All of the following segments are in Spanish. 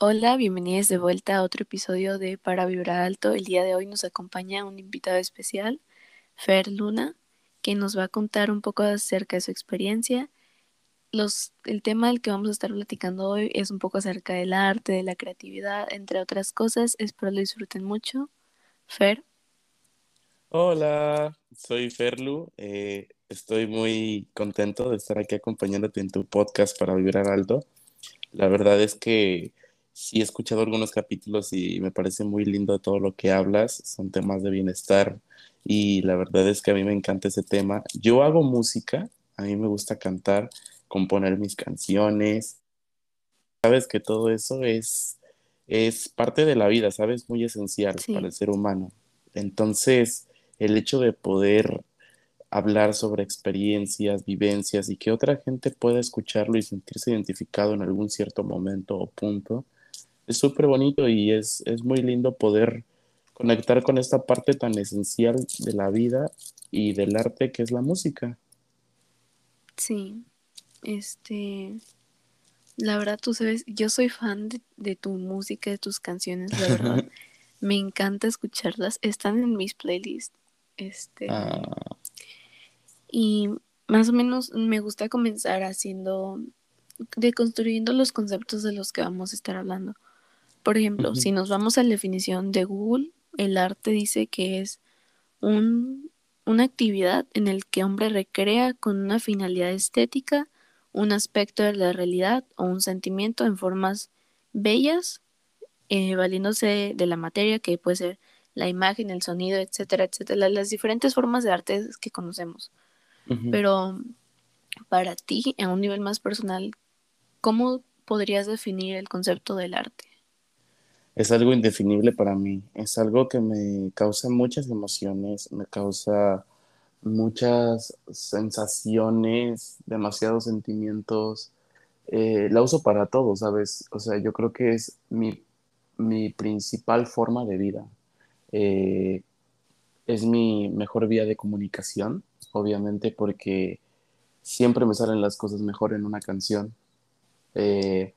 Hola, bienvenidos de vuelta a otro episodio de Para Vibrar Alto. El día de hoy nos acompaña un invitado especial, Fer Luna, que nos va a contar un poco acerca de su experiencia. Los, el tema del que vamos a estar platicando hoy es un poco acerca del arte, de la creatividad, entre otras cosas. Espero lo disfruten mucho. Fer. Hola, soy Ferlu. Eh, estoy muy contento de estar aquí acompañándote en tu podcast para vibrar alto. La verdad es que sí he escuchado algunos capítulos y me parece muy lindo todo lo que hablas. Son temas de bienestar y la verdad es que a mí me encanta ese tema. Yo hago música, a mí me gusta cantar, componer mis canciones. Sabes que todo eso es, es parte de la vida, ¿sabes? Muy esencial para el ser humano. Entonces, el hecho de poder hablar sobre experiencias, vivencias y que otra gente pueda escucharlo y sentirse identificado en algún cierto momento o punto, es súper bonito y es, es muy lindo poder conectar con esta parte tan esencial de la vida y del arte que es la música. Sí, este, la verdad tú sabes, yo soy fan de, tu música, de tus canciones, la verdad. me encanta escucharlas, están en mis playlists. Este, ah. Y más o menos me gusta comenzar haciendo, deconstruyendo los conceptos de los que vamos a estar hablando. Por ejemplo, si nos vamos a la definición de Google, el arte dice que es un, una actividad en el que hombre recrea con una finalidad estética un aspecto de la realidad o un sentimiento en formas bellas, eh, valiéndose de la materia que puede ser la imagen, el sonido, etcétera, etcétera, las diferentes formas de arte que conocemos. Pero para ti, a un nivel más personal, ¿cómo podrías definir el concepto del arte? Es algo indefinible para mí, es algo que me causa muchas emociones, me causa muchas sensaciones, demasiados sentimientos. Eh, la uso para todo, ¿sabes? O sea, yo creo que es mi, principal forma de vida. Eh, es mi mejor vía de comunicación, obviamente, porque siempre me salen las cosas mejor en una canción. Eh,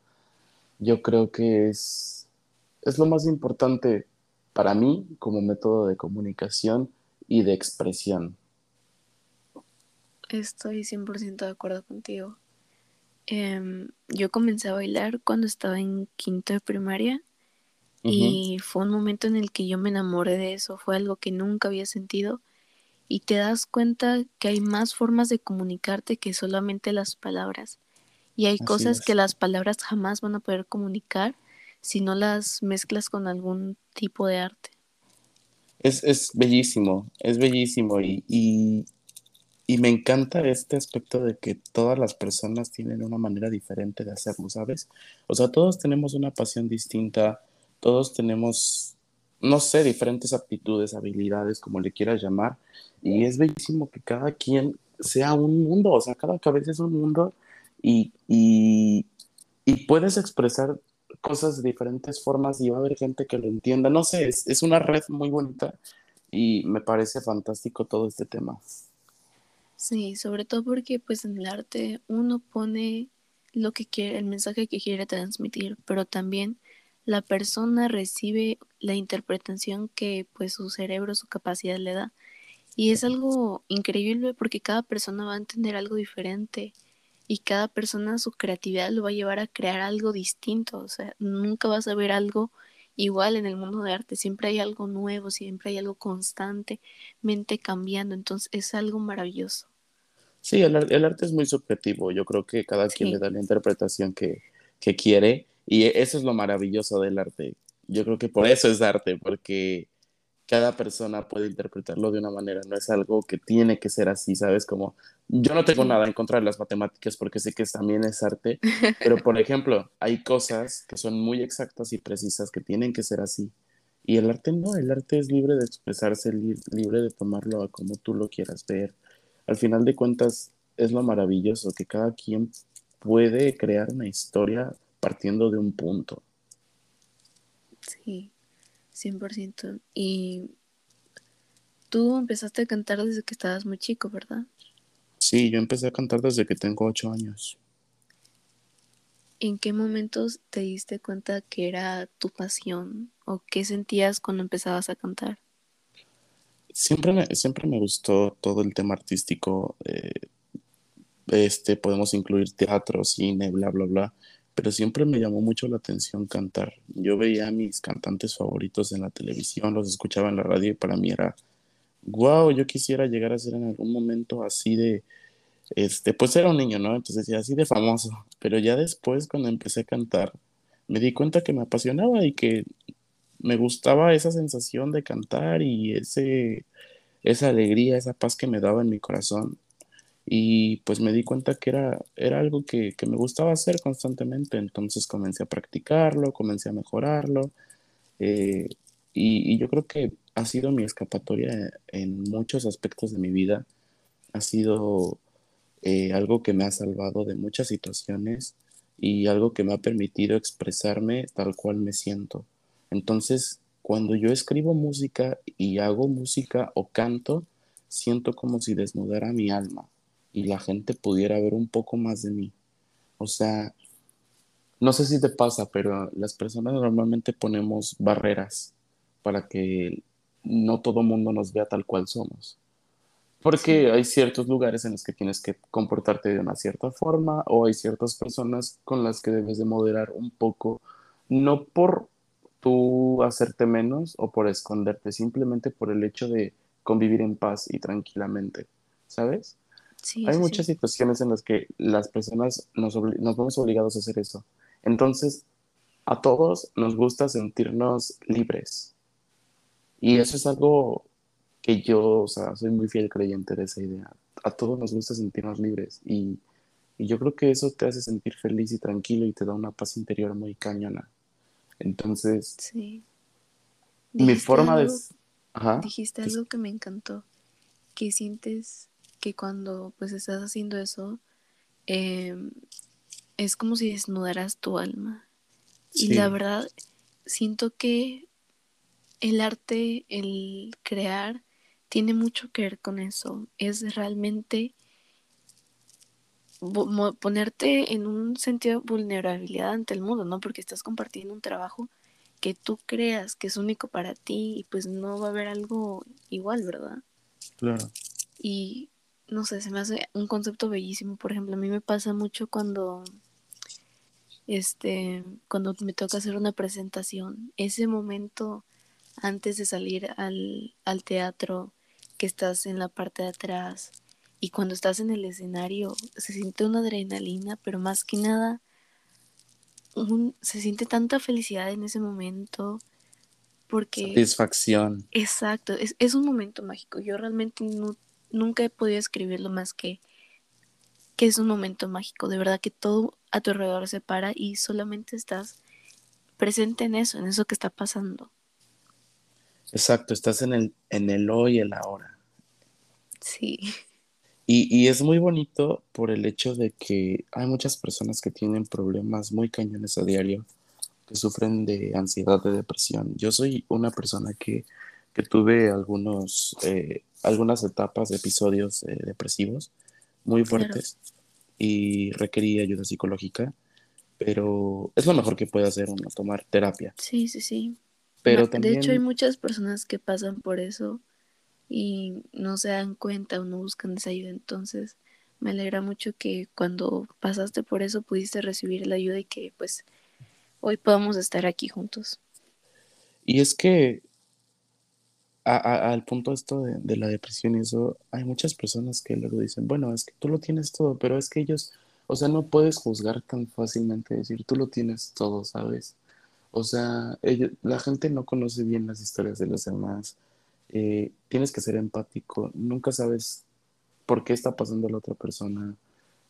yo creo que es es lo más importante para mí como método de comunicación y de expresión. Estoy 100% de acuerdo contigo. Em, yo comencé a bailar cuando estaba en quinto de primaria y fue un momento en el que yo me enamoré de eso, fue algo que nunca había sentido y te das cuenta que hay más formas de comunicarte que solamente las palabras y hay cosas que las palabras jamás van a poder comunicar si no las mezclas con algún tipo de arte. Es, bellísimo, es bellísimo y, y, me encanta este aspecto de que todas las personas tienen una manera diferente de hacerlo, ¿sabes? O sea, todos tenemos una pasión distinta, todos tenemos, no sé, diferentes aptitudes, habilidades, como le quieras llamar, y es bellísimo que cada quien sea un mundo, o sea, cada cabeza es un mundo y, y puedes expresar cosas de diferentes formas y va a haber gente que lo entienda. No sé, es, una red muy bonita y me parece fantástico todo este tema. Sí, sobre todo porque pues en el arte uno pone lo que quiere, el mensaje que quiere transmitir, pero también la persona recibe la interpretación que pues su cerebro, su capacidad le da. Y es algo increíble porque cada persona va a entender algo diferente y cada persona su creatividad lo va a llevar a crear algo distinto, o sea, nunca vas a ver algo igual en el mundo de arte, siempre hay algo nuevo, siempre hay algo constantemente cambiando, entonces es algo maravilloso. Sí, el, arte es muy subjetivo, yo creo que cada quien le da la interpretación que, que quiere y eso es lo maravilloso del arte. Yo creo que por eso es arte, porque cada persona puede interpretarlo de una manera, no es algo que tiene que ser así, ¿sabes? Como yo no tengo nada en contra de las matemáticas porque sé que también es arte, pero por ejemplo, hay cosas que son muy exactas y precisas que tienen que ser así. Y el arte no, el arte es libre de expresarse, libre de tomarlo a como tú lo quieras ver. Al final de cuentas, es lo maravilloso que cada quien puede crear una historia partiendo de un punto. Sí. 100%. Y tú empezaste a cantar desde que estabas muy chico, ¿verdad? Sí, yo empecé a cantar desde que tengo ocho años. ¿En qué momentos te diste cuenta que era tu pasión o qué sentías cuando empezabas a cantar? Siempre me, siempre me gustó todo el tema artístico. eh, este, podemos incluir teatro, cine, bla, bla, bla. Pero siempre me llamó mucho la atención cantar. Yo veía a mis cantantes favoritos en la televisión, los escuchaba en la radio y para mí era, wow, yo quisiera llegar a ser en algún momento así de, este, pues era un niño, ¿no? Entonces decía así de famoso. Pero ya después, cuando empecé a cantar, me di cuenta que me apasionaba y que me gustaba esa sensación de cantar y ese, esa alegría, esa paz que me daba en mi corazón. Y pues me di cuenta que era, era algo que, que me gustaba hacer constantemente. Entonces comencé a practicarlo, comencé a mejorarlo. eh, y, y yo creo que ha sido mi escapatoria en muchos aspectos de mi vida. Ha sido eh, algo que me ha salvado de muchas situaciones y algo que me ha permitido expresarme tal cual me siento. Entonces, cuando yo escribo música y hago música o canto, siento como si desnudara mi alma y la gente pudiera ver un poco más de mí. O sea, no sé si te pasa, pero las personas normalmente ponemos barreras para que no todo mundo nos vea tal cual somos. Sí, Porque hay ciertos lugares en los que tienes que comportarte de una cierta forma o hay ciertas personas con las que debes de moderar un poco, no por tú hacerte menos o por esconderte, simplemente por el hecho de convivir en paz y tranquilamente, ¿sabes? sí, Hay sí, muchas sí. situaciones en las que las personas nos, nos vemos obligados a hacer eso. Entonces, a todos nos gusta sentirnos libres y eso es algo que yo, o sea, soy muy fiel creyente de esa idea. A todos nos gusta sentirnos libres y, y yo creo que eso te hace sentir feliz y tranquilo y te da una paz interior muy cañona. Entonces, Sí. mi forma de... algo, Ajá, dijiste algo que me encantó, que sientes que cuando pues estás haciendo eso, em, es como si desnudaras tu alma. Y la sí, verdad, siento que el arte, el crear, tiene mucho que ver con eso. Es realmente ponerte en un sentido de vulnerabilidad ante el mundo, ¿no? Porque estás compartiendo un trabajo que tú creas que es único para ti y pues no va a haber algo igual, ¿verdad? claro. Y no sé, se me hace un concepto bellísimo. Por ejemplo, a mí me pasa mucho cuando este cuando me toca hacer una presentación, ese momento antes de salir al, al teatro, que estás en la parte de atrás y cuando estás en el escenario, se siente una adrenalina, pero más que nada, un- se siente tanta felicidad en ese momento, porque, Satisfacción. exacto, es, es un momento mágico. Yo realmente no- nunca he podido escribirlo más que que es un momento mágico, de verdad que todo a tu alrededor se para y solamente estás presente en eso, en eso que está pasando. Exacto, estás en el, en el hoy el ahora. Sí, Y, y es muy bonito por el hecho de que hay muchas personas que tienen problemas muy cañones a diario, que sufren de ansiedad, de depresión. Yo soy una persona que, que tuve algunos, eh, algunas etapas, episodios eh, depresivos muy claro. fuertes y requerí ayuda psicológica, pero es lo mejor que puede hacer uno, tomar terapia. Sí, sí, sí. Pero De hecho, hay también, muchas personas que pasan por eso y no se dan cuenta o no buscan esa ayuda. Entonces, me alegra mucho que cuando pasaste por eso pudiste recibir la ayuda y que pues hoy podamos estar aquí juntos. y es que al punto esto de, la depresión y eso, hay muchas personas que luego dicen, bueno, es que tú lo tienes todo, pero es que ellos, o sea, no puedes juzgar tan fácilmente, decir, tú lo tienes todo, ¿sabes? O sea, la gente no conoce bien las historias de los demás, eh, tienes que ser empático, nunca sabes por qué está pasando la otra persona,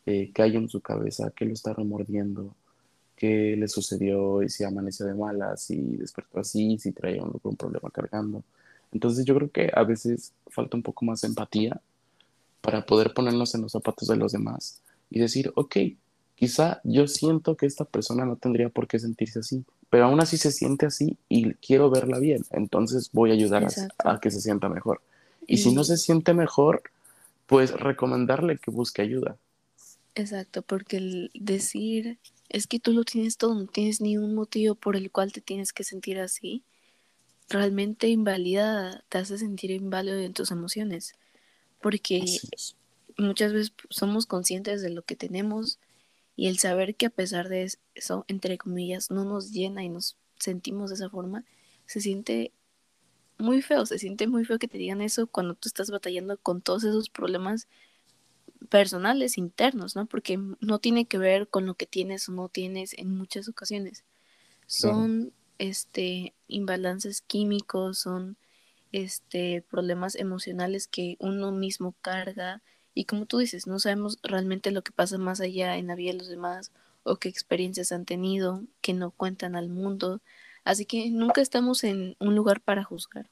eh, qué hay en su cabeza, qué lo está remordiendo, qué le sucedió y si amaneció de malas, si despertó así, si traía un, problema cargando. Entonces yo creo que a veces falta un poco más de empatía para poder ponernos en los zapatos de los demás y decir, ok, quizá yo siento que esta persona no tendría por qué sentirse así, pero aún así se siente así y quiero verla bien, entonces voy a ayudar a, que se sienta mejor. Y si no Y se siente mejor, pues recomendarle que busque ayuda. exacto, porque el decir es que tú lo tienes todo, no tienes ni un motivo por el cual te tienes que sentir así, realmente invalida, te hace sentir inválido en tus emociones, porque muchas veces somos conscientes de lo que tenemos y el saber que a pesar de eso, entre comillas, no nos llena y nos sentimos de esa forma, se siente muy feo, se siente muy feo que te digan eso cuando tú estás batallando con todos esos problemas personales internos, ¿no? Porque no tiene que ver con lo que tienes o no tienes en muchas ocasiones. Son este imbalances químicos, son este problemas emocionales que uno mismo carga y como tú dices, no sabemos realmente lo que pasa más allá en la vida de los demás o qué experiencias han tenido que no cuentan al mundo. Así que nunca estamos en un lugar para juzgar.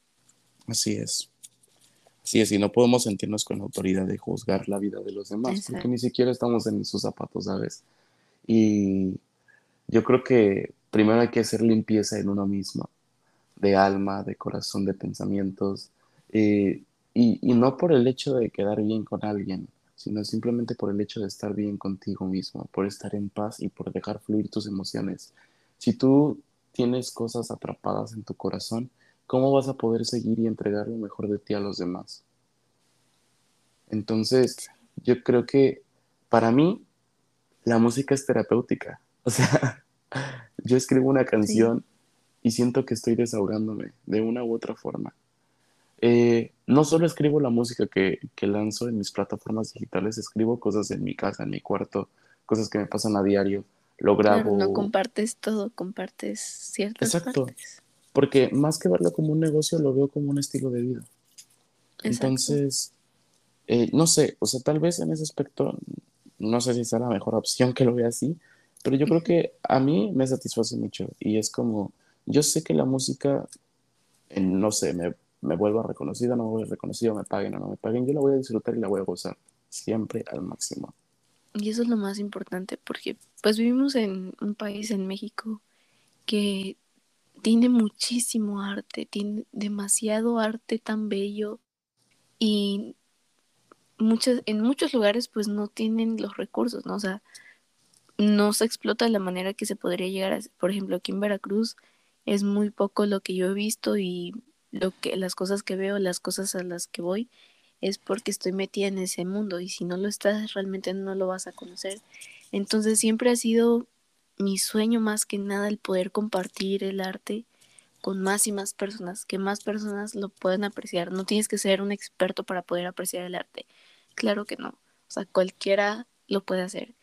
Así es. Así es, y no podemos sentirnos con la autoridad de juzgar la vida de los demás, porque ni siquiera estamos en sus zapatos, ¿sabes? Y yo creo que primero hay que hacer limpieza en uno mismo, de alma, de corazón, de pensamientos, eh, y, y, no por el hecho de quedar bien con alguien, sino simplemente por el hecho de estar bien contigo mismo, por estar en paz y por dejar fluir tus emociones. Si tú tienes cosas atrapadas en tu corazón, ¿cómo vas a poder seguir y entregar lo mejor de ti a los demás? Entonces, yo creo que para mí la música es terapéutica. O sea, yo escribo una canción y siento que estoy desahogándome de una u otra forma. Eh, no solo escribo la música que, que, lanzo en mis plataformas digitales, escribo cosas en mi casa, en mi cuarto, cosas que me pasan a diario, lo grabo. no compartes todo, compartes ciertas Exacto. Porque más que verlo como un negocio, lo veo como un estilo de vida. Entonces, eh, no sé, o sea, tal vez en ese aspecto, no sé si sea la mejor opción que lo vea así, pero yo creo que a mí me satisface mucho y es como, yo sé que la música, no sé, me me vuelva reconocida, no me vuelva reconocido, me paguen o no me paguen, yo la voy a disfrutar y la voy a gozar siempre al máximo. Y eso es lo más importante, porque pues vivimos en un país, en México, que tiene muchísimo arte, tiene demasiado arte tan bello y muchas, en muchos lugares pues no tienen los recursos, ¿no? O sea, no se explota de la manera que se podría llegar a, por ejemplo, aquí en Veracruz es muy poco lo que yo he visto y lo que las cosas que veo, las cosas a las que voy es porque estoy metida en ese mundo y si no lo estás realmente no lo vas a conocer. Entonces siempre ha sido mi sueño más que nada el poder compartir el arte con más y más personas, que más personas lo puedan apreciar. No tienes que ser un experto para poder apreciar el arte. Claro que no. O sea, cualquiera lo puede hacer.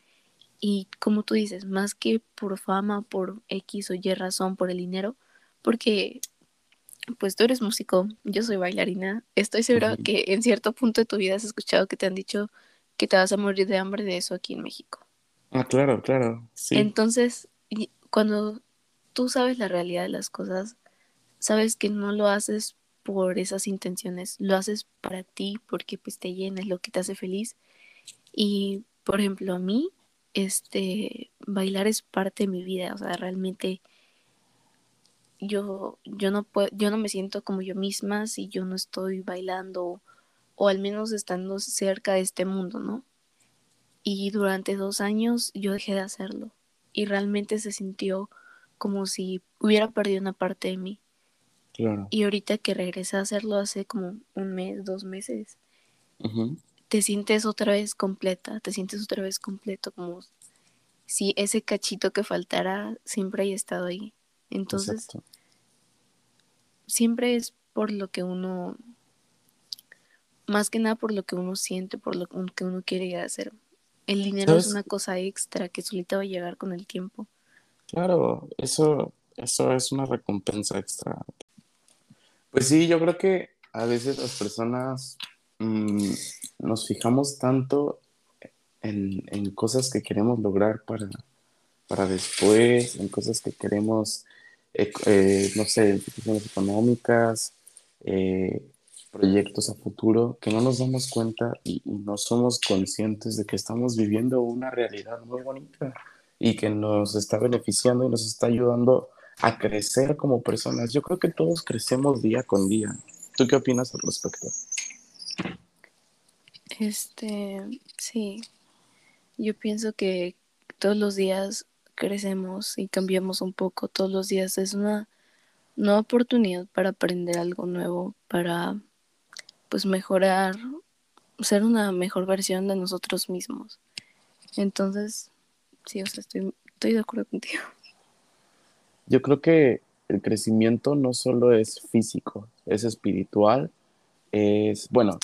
Y como tú dices, más que por fama, por X o Y razón, por el dinero, porque pues tú eres músico, yo soy bailarina. Estoy segura que en cierto punto de tu vida has escuchado que te han dicho que te vas a morir de hambre de eso aquí en México. Ah, claro, claro. Sí. Entonces, cuando tú sabes la realidad de las cosas, sabes que no lo haces por esas intenciones, lo haces para ti porque pues te llena, es lo que te hace feliz. Y, por ejemplo, a mí, este, bailar es parte de mi vida, o sea, realmente yo, yo no puedo, yo no me siento como yo misma si yo no estoy bailando o al menos estando cerca de este mundo, ¿no? Y durante dos años yo dejé de hacerlo y realmente se sintió como si hubiera perdido una parte de mí. Claro. Y ahorita que regresé a hacerlo hace como un mes, dos meses, te sientes otra vez completa, te sientes otra vez completo, como si ese cachito que faltara siempre haya estado ahí. Entonces, siempre es por lo que uno, más que nada por lo que uno siente, por lo que uno quiere hacer. El dinero es una cosa extra que solita va a llegar con el tiempo. Claro, eso, eso es una recompensa extra. Pues sí, yo creo que a veces las personas mm, nos fijamos tanto en, en, cosas que queremos lograr para, para después, en cosas que queremos eh, no sé, instituciones económicas, eh, proyectos a futuro, que no nos damos cuenta y, no somos conscientes de que estamos viviendo una realidad muy bonita y que nos está beneficiando y nos está ayudando a crecer como personas. Yo creo que todos crecemos día con día. ¿Tú qué opinas al respecto? Este, sí, yo pienso que todos los días crecemos y cambiamos un poco todos los días. Es una nueva oportunidad para aprender algo nuevo, para pues mejorar, ser una mejor versión de nosotros mismos. Entonces, sí, o sea, estoy, estoy de acuerdo contigo. Yo creo que el crecimiento no solo es físico, es espiritual, es, bueno,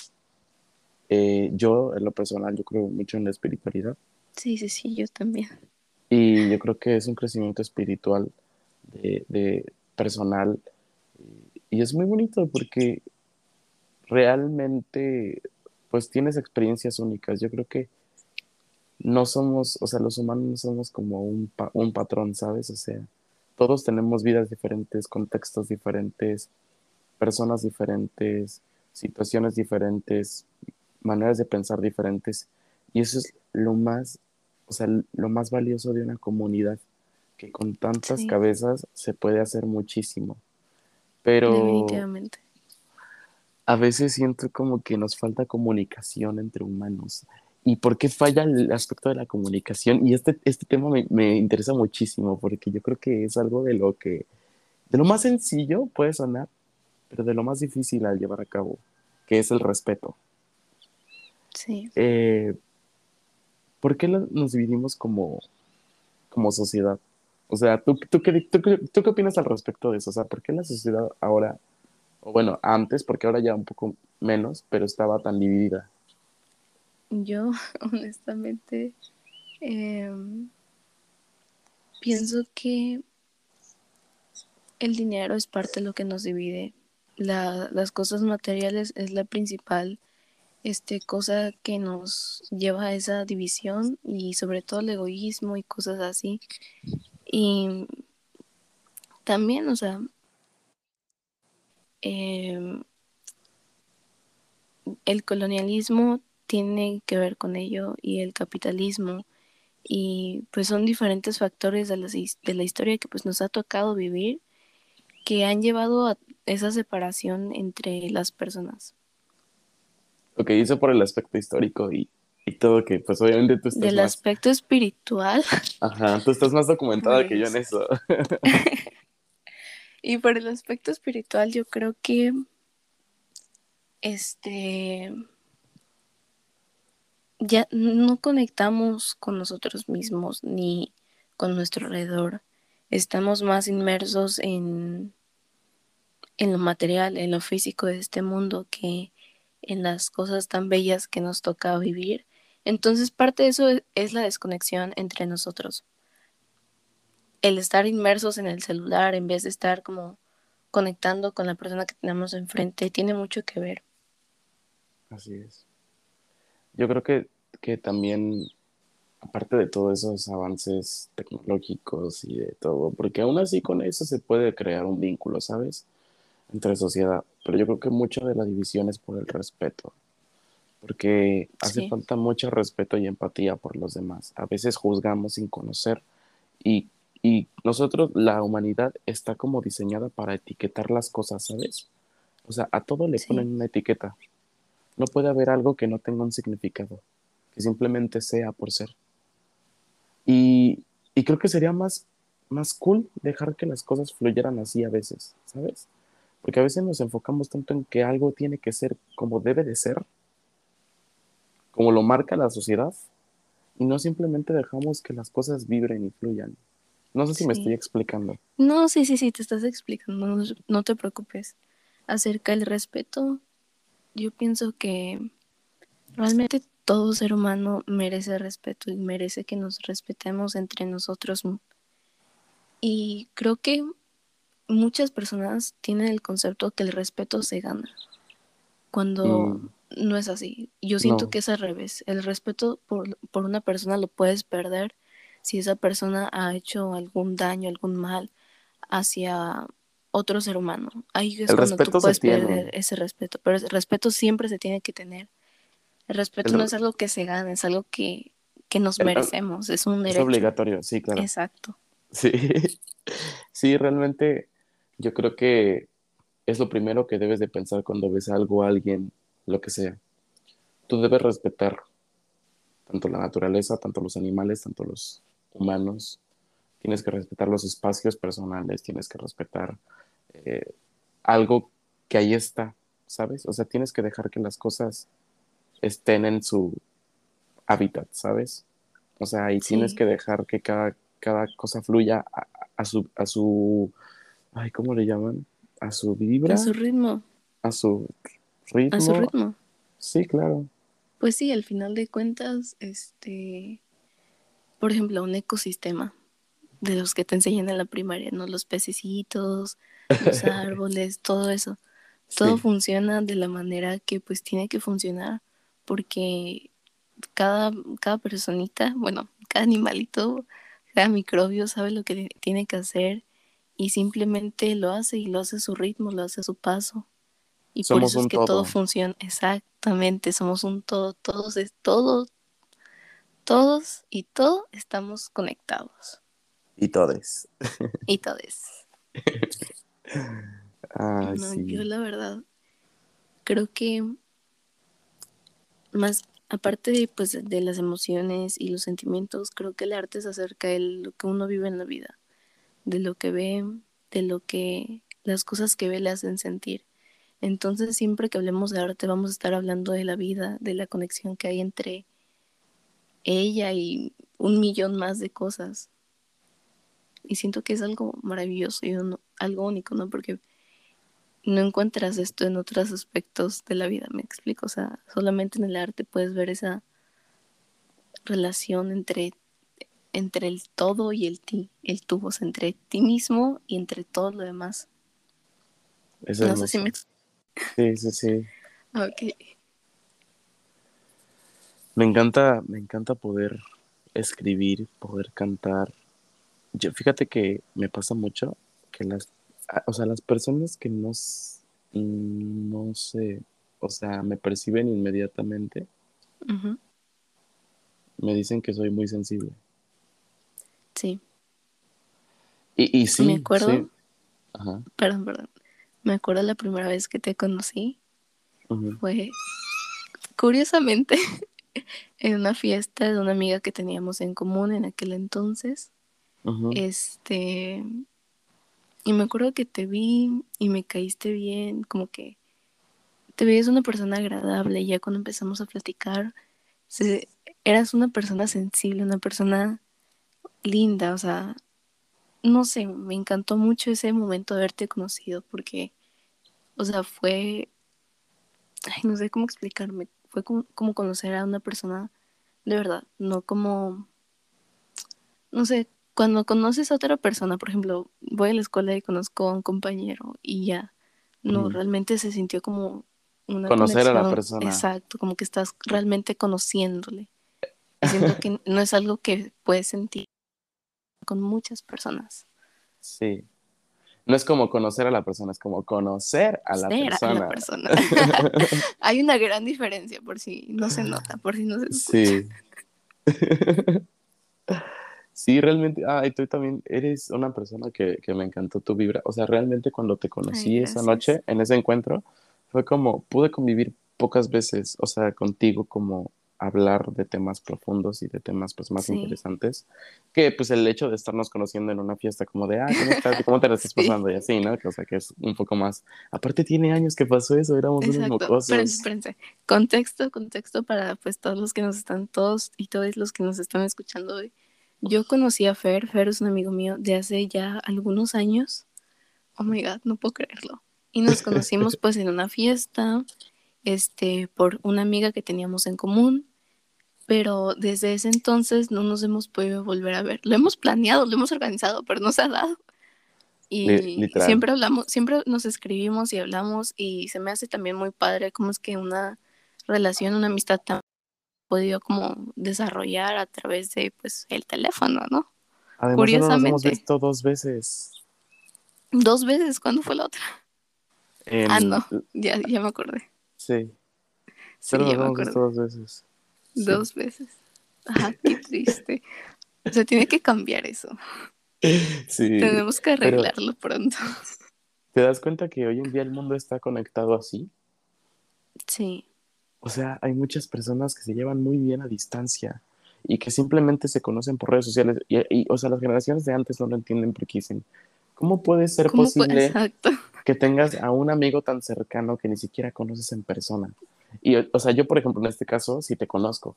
eh, yo en lo personal, yo creo mucho en la espiritualidad. Sí, sí, sí, yo también. Y yo creo que es un crecimiento espiritual de, personal. Y es muy bonito porque realmente, pues tienes experiencias únicas. Yo creo que no somos, o sea, los humanos no somos como un, un patrón, ¿sabes? O sea, todos tenemos vidas diferentes, contextos diferentes, personas diferentes, situaciones diferentes, maneras de pensar diferentes. Y eso es lo más, o sea, lo más valioso de una comunidad, que con tantas cabezas se puede hacer muchísimo. Pero Definitivamente. a veces siento como que nos falta comunicación entre humanos. ¿Y por qué falla el aspecto de la comunicación? Y este, este tema me, me, interesa muchísimo porque yo creo que es algo de lo que, de lo más sencillo puede sonar, pero de lo más difícil al llevar a cabo, que es el respeto. Sí. Eh, ¿Por qué nos dividimos como, como sociedad? O sea, ¿tú, tú, qué, tú, ¿tú qué opinas al respecto de eso? O sea, ¿por qué la sociedad ahora, o bueno, antes, porque ahora ya un poco menos, pero estaba tan dividida? Yo, honestamente, eh, pienso que el dinero es parte de lo que nos divide. La, las cosas materiales es la principal este, cosa que nos lleva a esa división y sobre todo el egoísmo y cosas así. Y también, o sea, eh, el colonialismo tiene que ver con ello y el capitalismo y pues son diferentes factores de la, de la historia que pues nos ha tocado vivir que han llevado a esa separación entre las personas. Ok, eso por el aspecto histórico y, y todo que pues obviamente tú estás Del más... aspecto espiritual. Ajá, tú estás más documentada pues... que yo en eso. y por el aspecto espiritual yo creo que este ya no conectamos con nosotros mismos ni con nuestro alrededor. Estamos más inmersos en, en lo material, en lo físico de este mundo que en las cosas tan bellas que nos toca vivir. Entonces parte de eso es la desconexión entre nosotros. El estar inmersos en el celular en vez de estar como conectando con la persona que tenemos enfrente tiene mucho que ver. Así es. Yo creo que, que también, aparte de todos esos avances tecnológicos y de todo, porque aún así con eso se puede crear un vínculo, ¿sabes? Entre sociedad. Pero yo creo que mucho de la división es por el respeto. Porque hace Sí. falta mucho respeto y empatía por los demás. A veces juzgamos sin conocer y, y nosotros, la humanidad está como diseñada para etiquetar las cosas, ¿sabes? O sea, a todo le Sí. ponen una etiqueta. No puede haber algo que no tenga un significado, que simplemente sea por ser. Y, y creo que sería más, más cool dejar que las cosas fluyeran así a veces, ¿sabes? Porque a veces nos enfocamos tanto en que algo tiene que ser como debe de ser, como lo marca la sociedad, y no simplemente dejamos que las cosas vibren y fluyan. No sé si me estoy explicando. No, sí, sí, sí, te estás explicando, no, no te preocupes. Acerca del respeto, yo pienso que realmente todo ser humano merece respeto y merece que nos respetemos entre nosotros. Y creo que muchas personas tienen el concepto que el respeto se gana, cuando Mm, no es así. Yo siento no, que es al revés. El respeto por, por una persona lo puedes perder si esa persona ha hecho algún daño, algún mal hacia otro ser humano. Ahí es el cuando tú puedes perder ese respeto, pero el respeto siempre se tiene que tener. El respeto El- no es algo que se gana, es algo que, que nos el- merecemos, es un es derecho. obligatorio, sí, claro. Exacto. Sí, sí, realmente yo creo que es lo primero que debes de pensar cuando ves a algo, a alguien, lo que sea. Tú debes respetar tanto la naturaleza, tanto los animales, tanto los humanos, tienes que respetar los espacios personales, tienes que respetar eh, algo que ahí está, ¿sabes? O sea, tienes que dejar que las cosas estén en su hábitat, ¿sabes? O sea, y tienes que dejar que cada, cada cosa fluya a, su, a su, ay, ¿cómo le llaman? A su vibra. A su ritmo. A su ritmo. A su ritmo. Sí, claro. Pues sí, al final de cuentas, este, por ejemplo, un ecosistema de los que te enseñan en la primaria, ¿no? Los pececitos, los árboles, todo eso. Todo funciona de la manera que pues tiene que funcionar porque cada, cada personita, bueno, cada animalito, cada microbio sabe lo que tiene que hacer y simplemente lo hace y lo hace a su ritmo, lo hace a su paso. Y por eso es que todo. funciona exactamente, somos un todo, todos es todo, todos y todo estamos conectados. Y todes. Y todes. Yo la verdad creo que más aparte de, pues, de las emociones y los sentimientos, creo que el arte es acerca de lo que uno vive en la vida, de lo que ve, de lo que las cosas que ve le hacen sentir. Entonces, siempre que hablemos de arte, vamos a estar hablando de la vida, de la conexión que hay entre ella y un millón más de cosas. Y siento que es algo maravilloso y algo único, ¿no? Porque no encuentras esto en otros aspectos de la vida, me explico. O sea, solamente en el arte puedes ver esa relación entre, entre el todo y el ti, el tú, o sea, entre ti mismo y entre todo lo demás. no sé si me... Sí, sí, sí. ok. Me encanta, me encanta poder escribir, poder cantar. Yo, fíjate que me pasa mucho que las o sea, las personas que no, no sé, o sea, me perciben inmediatamente, me dicen que soy muy sensible. Sí. Y, y sí. Me acuerdo. Perdón, perdón. Me acuerdo la primera vez que te conocí. Fue curiosamente en una fiesta de una amiga que teníamos en común en aquel entonces. Este y me acuerdo que te vi y me caíste bien, como que te veías una persona agradable y ya cuando empezamos a platicar, eras una persona sensible, una persona linda, o sea, no sé, me encantó mucho ese momento de haberte conocido porque, o sea, fue, ay, no sé cómo explicarme, fue como, como conocer a una persona de verdad, no como, no sé, cuando conoces a otra persona, por ejemplo, voy a la escuela y conozco a un compañero y ya, no, realmente se sintió como una Conocer a la persona. Exacto, como que estás realmente conociéndole. siento que no es algo que puedes sentir con muchas personas. Sí. No es como conocer a la persona, es como conocer a la persona. A la persona. Hay una gran diferencia por si no se nota, por si no se escucha. Sí. Sí, realmente, ah, y tú también eres una persona que, que me encantó tu vibra. O sea, realmente cuando te conocí esa noche, en ese encuentro, fue como, pude convivir pocas veces, o sea, contigo como hablar de temas profundos y de temas pues más interesantes que pues el hecho de estarnos conociendo en una fiesta como de, ah, ¿cómo estás? ¿Cómo te la estás pasando? Y así, ¿no? o sea, que es un poco más, aparte tiene años que pasó eso, éramos unos mocosos. Espérense, espérense. Contexto, contexto para pues todos los que nos están, todos y todos los que nos están escuchando hoy. Yo conocí a Fer, Fer es un amigo mío de hace ya algunos años. Oh my god, no puedo creerlo. Y nos conocimos pues en una fiesta, este, por una amiga que teníamos en común, pero desde ese entonces no nos hemos podido volver a ver. Lo hemos planeado, lo hemos organizado, pero no se ha dado. Y siempre hablamos, siempre nos escribimos y hablamos y se me hace también muy padre cómo es que una relación, una amistad tan podido como desarrollar a través de pues el teléfono, ¿no? Además, Curiosamente. Nos hemos visto dos veces. ¿Dos veces? ¿Cuándo fue la otra? Ah, no, ya, ya me acordé. Sí. Sí, ya me acordé. dos veces. Dos veces. Ajá, qué triste. O sea, tiene que cambiar eso. Sí. Tenemos que arreglarlo pronto. ¿Te das cuenta que hoy en día el mundo está conectado así? Sí. O sea, hay muchas personas que se llevan muy bien a distancia y que simplemente se conocen por redes sociales. Y, o sea, las generaciones de antes no lo entienden porque dicen, ¿cómo puede ser posible que tengas a un amigo tan cercano que ni siquiera conoces en persona? Y, o sea, yo, por ejemplo, en este caso, sí te conozco,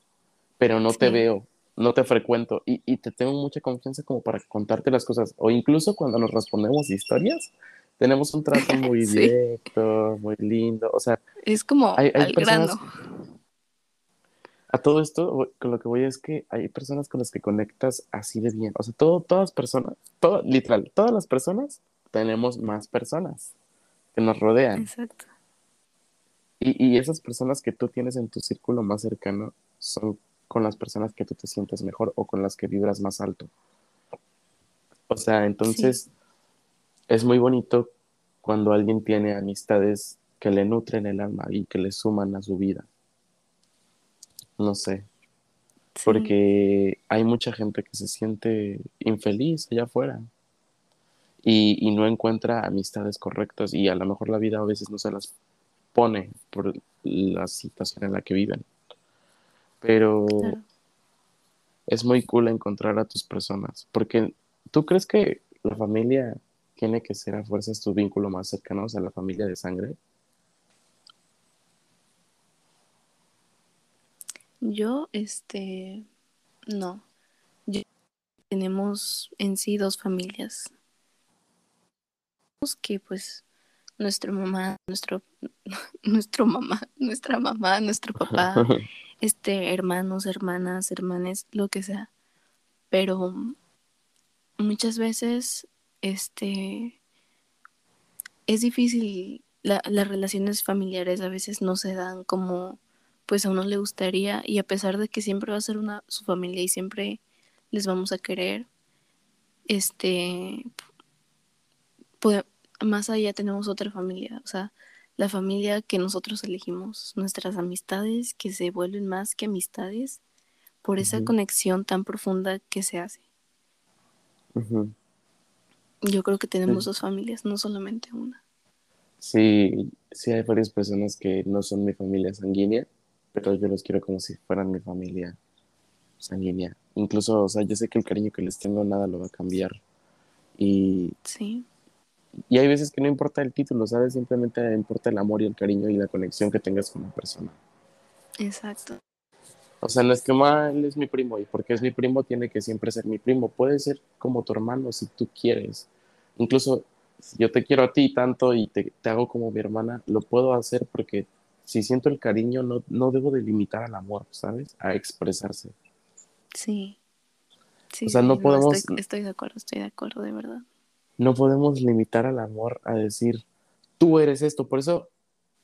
pero no te veo, no te frecuento y, y, te tengo mucha confianza como para contarte las cosas. O incluso cuando nos respondemos historias, tenemos un trato muy directo, muy lindo. O sea, es como hay, al grano. A todo esto, con lo que voy es que hay personas con las que conectas así de bien. O sea, todo, todas personas, todo, literal, todas las personas tenemos más personas que nos rodean. Exacto. Y, y esas personas que tú tienes en tu círculo más cercano son con las personas que tú te sientes mejor o con las que vibras más alto. O sea, entonces es muy bonito cuando alguien tiene amistades que le nutren el alma y que le suman a su vida. No sé. Porque hay mucha gente que se siente infeliz allá afuera y, y, no encuentra amistades correctas y a lo mejor la vida a veces no se las pone por la situación en la que viven. Pero es muy cool encontrar a tus personas, porque tú crees que la familia tiene que ser a fuerzas tu vínculo más cercano a la familia de sangre. Yo, este, no. tenemos en sí dos familias. Que pues nuestra mamá, nuestro, nuestro mamá, nuestra mamá, nuestro papá, este, hermanos, hermanas, hermanes, lo que sea. Pero muchas veces, este, es difícil, las relaciones familiares a veces no se dan como pues a uno le gustaría y a pesar de que siempre va a ser una su familia y siempre les vamos a querer, este, pues, más allá tenemos otra familia, o sea, la familia que nosotros elegimos, nuestras amistades que se vuelven más que amistades por esa conexión tan profunda que se hace. Yo creo que tenemos dos familias, no solamente una. Sí, sí hay varias personas que no son mi familia sanguínea, pero yo los quiero como si fueran mi familia sanguínea. Incluso, o sea, yo sé que el cariño que les tengo nada lo va a cambiar. Y sí y hay veces que no importa el título, ¿sabes? Simplemente importa el amor y el cariño y la conexión que tengas con la persona. Exacto. O sea, no es que mal es mi primo y porque es mi primo tiene que siempre ser mi primo. Puede ser como tu hermano si tú quieres. Incluso si yo te quiero a ti tanto y te, te, hago como mi hermana, lo puedo hacer porque si siento el cariño no, no debo de limitar al amor, ¿sabes? A expresarse. Sí. sí o sea, no podemos... estoy de acuerdo, estoy de acuerdo, de verdad no podemos limitar al amor a decir, tú eres esto. Por eso,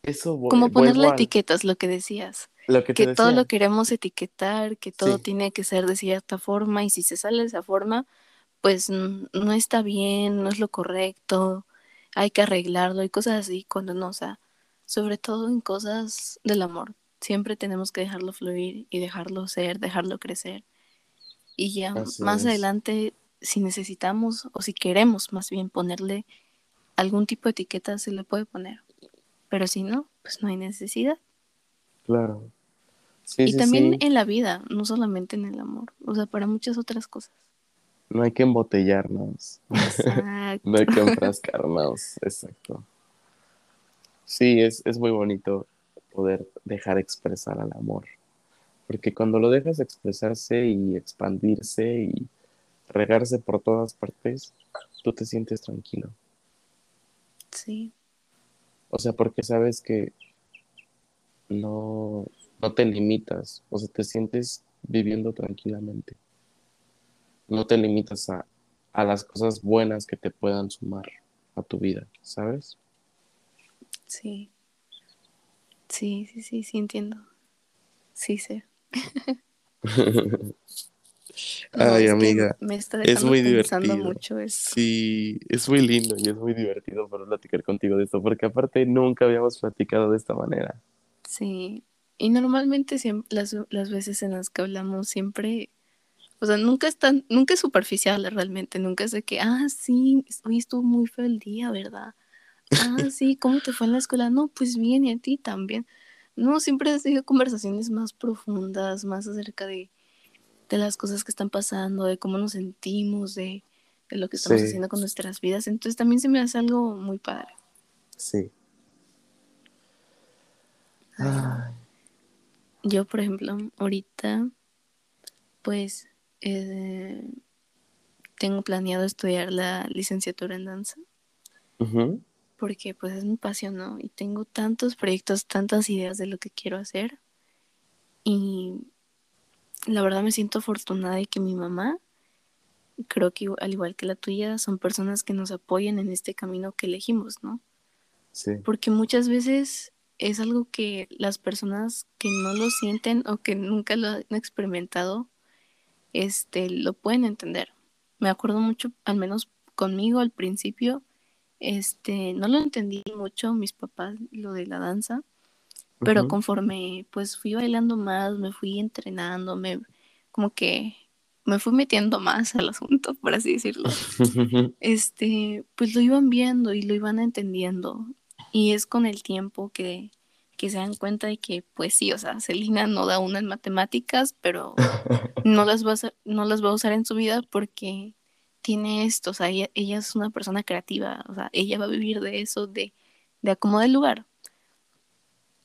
eso. Como ponerle etiquetas, lo que decías. que todo lo queremos etiquetar, que todo tiene que ser de cierta forma y si se sale de esa forma, pues no está bien, no es lo correcto, hay que arreglarlo y cosas así, cuando no, o sea, sobre todo en cosas del amor, siempre tenemos que dejarlo fluir y dejarlo ser, dejarlo crecer. Y ya más adelante si necesitamos o si queremos más bien ponerle algún tipo de etiqueta, se le puede poner. Pero si no, pues no hay necesidad. Claro. y también en la vida, no solamente en el amor, o sea, para muchas otras cosas. No hay que embotellarnos. Exacto. no hay que enfrascarnos, exacto. Sí, es, es muy bonito poder dejar expresar al amor. Porque cuando lo dejas expresarse y expandirse y regarse por todas partes, tú te sientes tranquilo. Sí. O sea, porque sabes que no, no te limitas, o sea, te sientes viviendo tranquilamente. No te limitas a, a las cosas buenas que te puedan sumar a tu vida, ¿sabes? Sí. Sí, sí, sí, sí, entiendo. Sí sé. Ay, amiga. Me está es muy divertido. mucho Sí, es muy lindo y es muy divertido para platicar contigo de esto, porque aparte nunca habíamos platicado de esta manera. Sí, y normalmente siempre, las, las veces en las que hablamos siempre, o sea, nunca es tan, nunca es superficial realmente, nunca es de que, ah, sí, hoy estuvo muy feo el día, ¿verdad? Ah, sí, ¿cómo te fue en la escuela? No, pues bien, y a ti también. No, siempre han sido conversaciones más profundas, más acerca de de las cosas que están pasando, de cómo nos sentimos, de, de lo que estamos Sí. haciendo con nuestras vidas. Entonces también se me hace algo muy padre. Sí. Ay, Yo, por ejemplo, ahorita, pues, eh, tengo planeado estudiar la licenciatura en danza, porque pues es mi pasión, ¿no? Y tengo tantos proyectos, tantas ideas de lo que quiero hacer. Y la verdad me siento afortunada de que mi mamá, creo que al igual que la tuya, son personas que nos apoyan en este camino que elegimos, ¿no? Sí. Porque muchas veces es algo que las personas que no lo sienten o que nunca lo han experimentado, este, lo pueden entender. Me acuerdo mucho, al menos conmigo al principio, este, no lo entendí mucho mis papás lo de la danza, pero conforme pues fui bailando más, me fui entrenando, me como que me fui metiendo más al asunto, por así decirlo. Este, pues lo iban viendo y lo iban entendiendo. Y es con el tiempo que, que se dan cuenta de que, pues sí, o sea, Celina no da una en matemáticas, pero no las va a, no las va a usar en su vida porque tiene esto, o sea, ella, ella es una persona creativa, o sea, ella va a vivir de eso, de, de acomodar el lugar.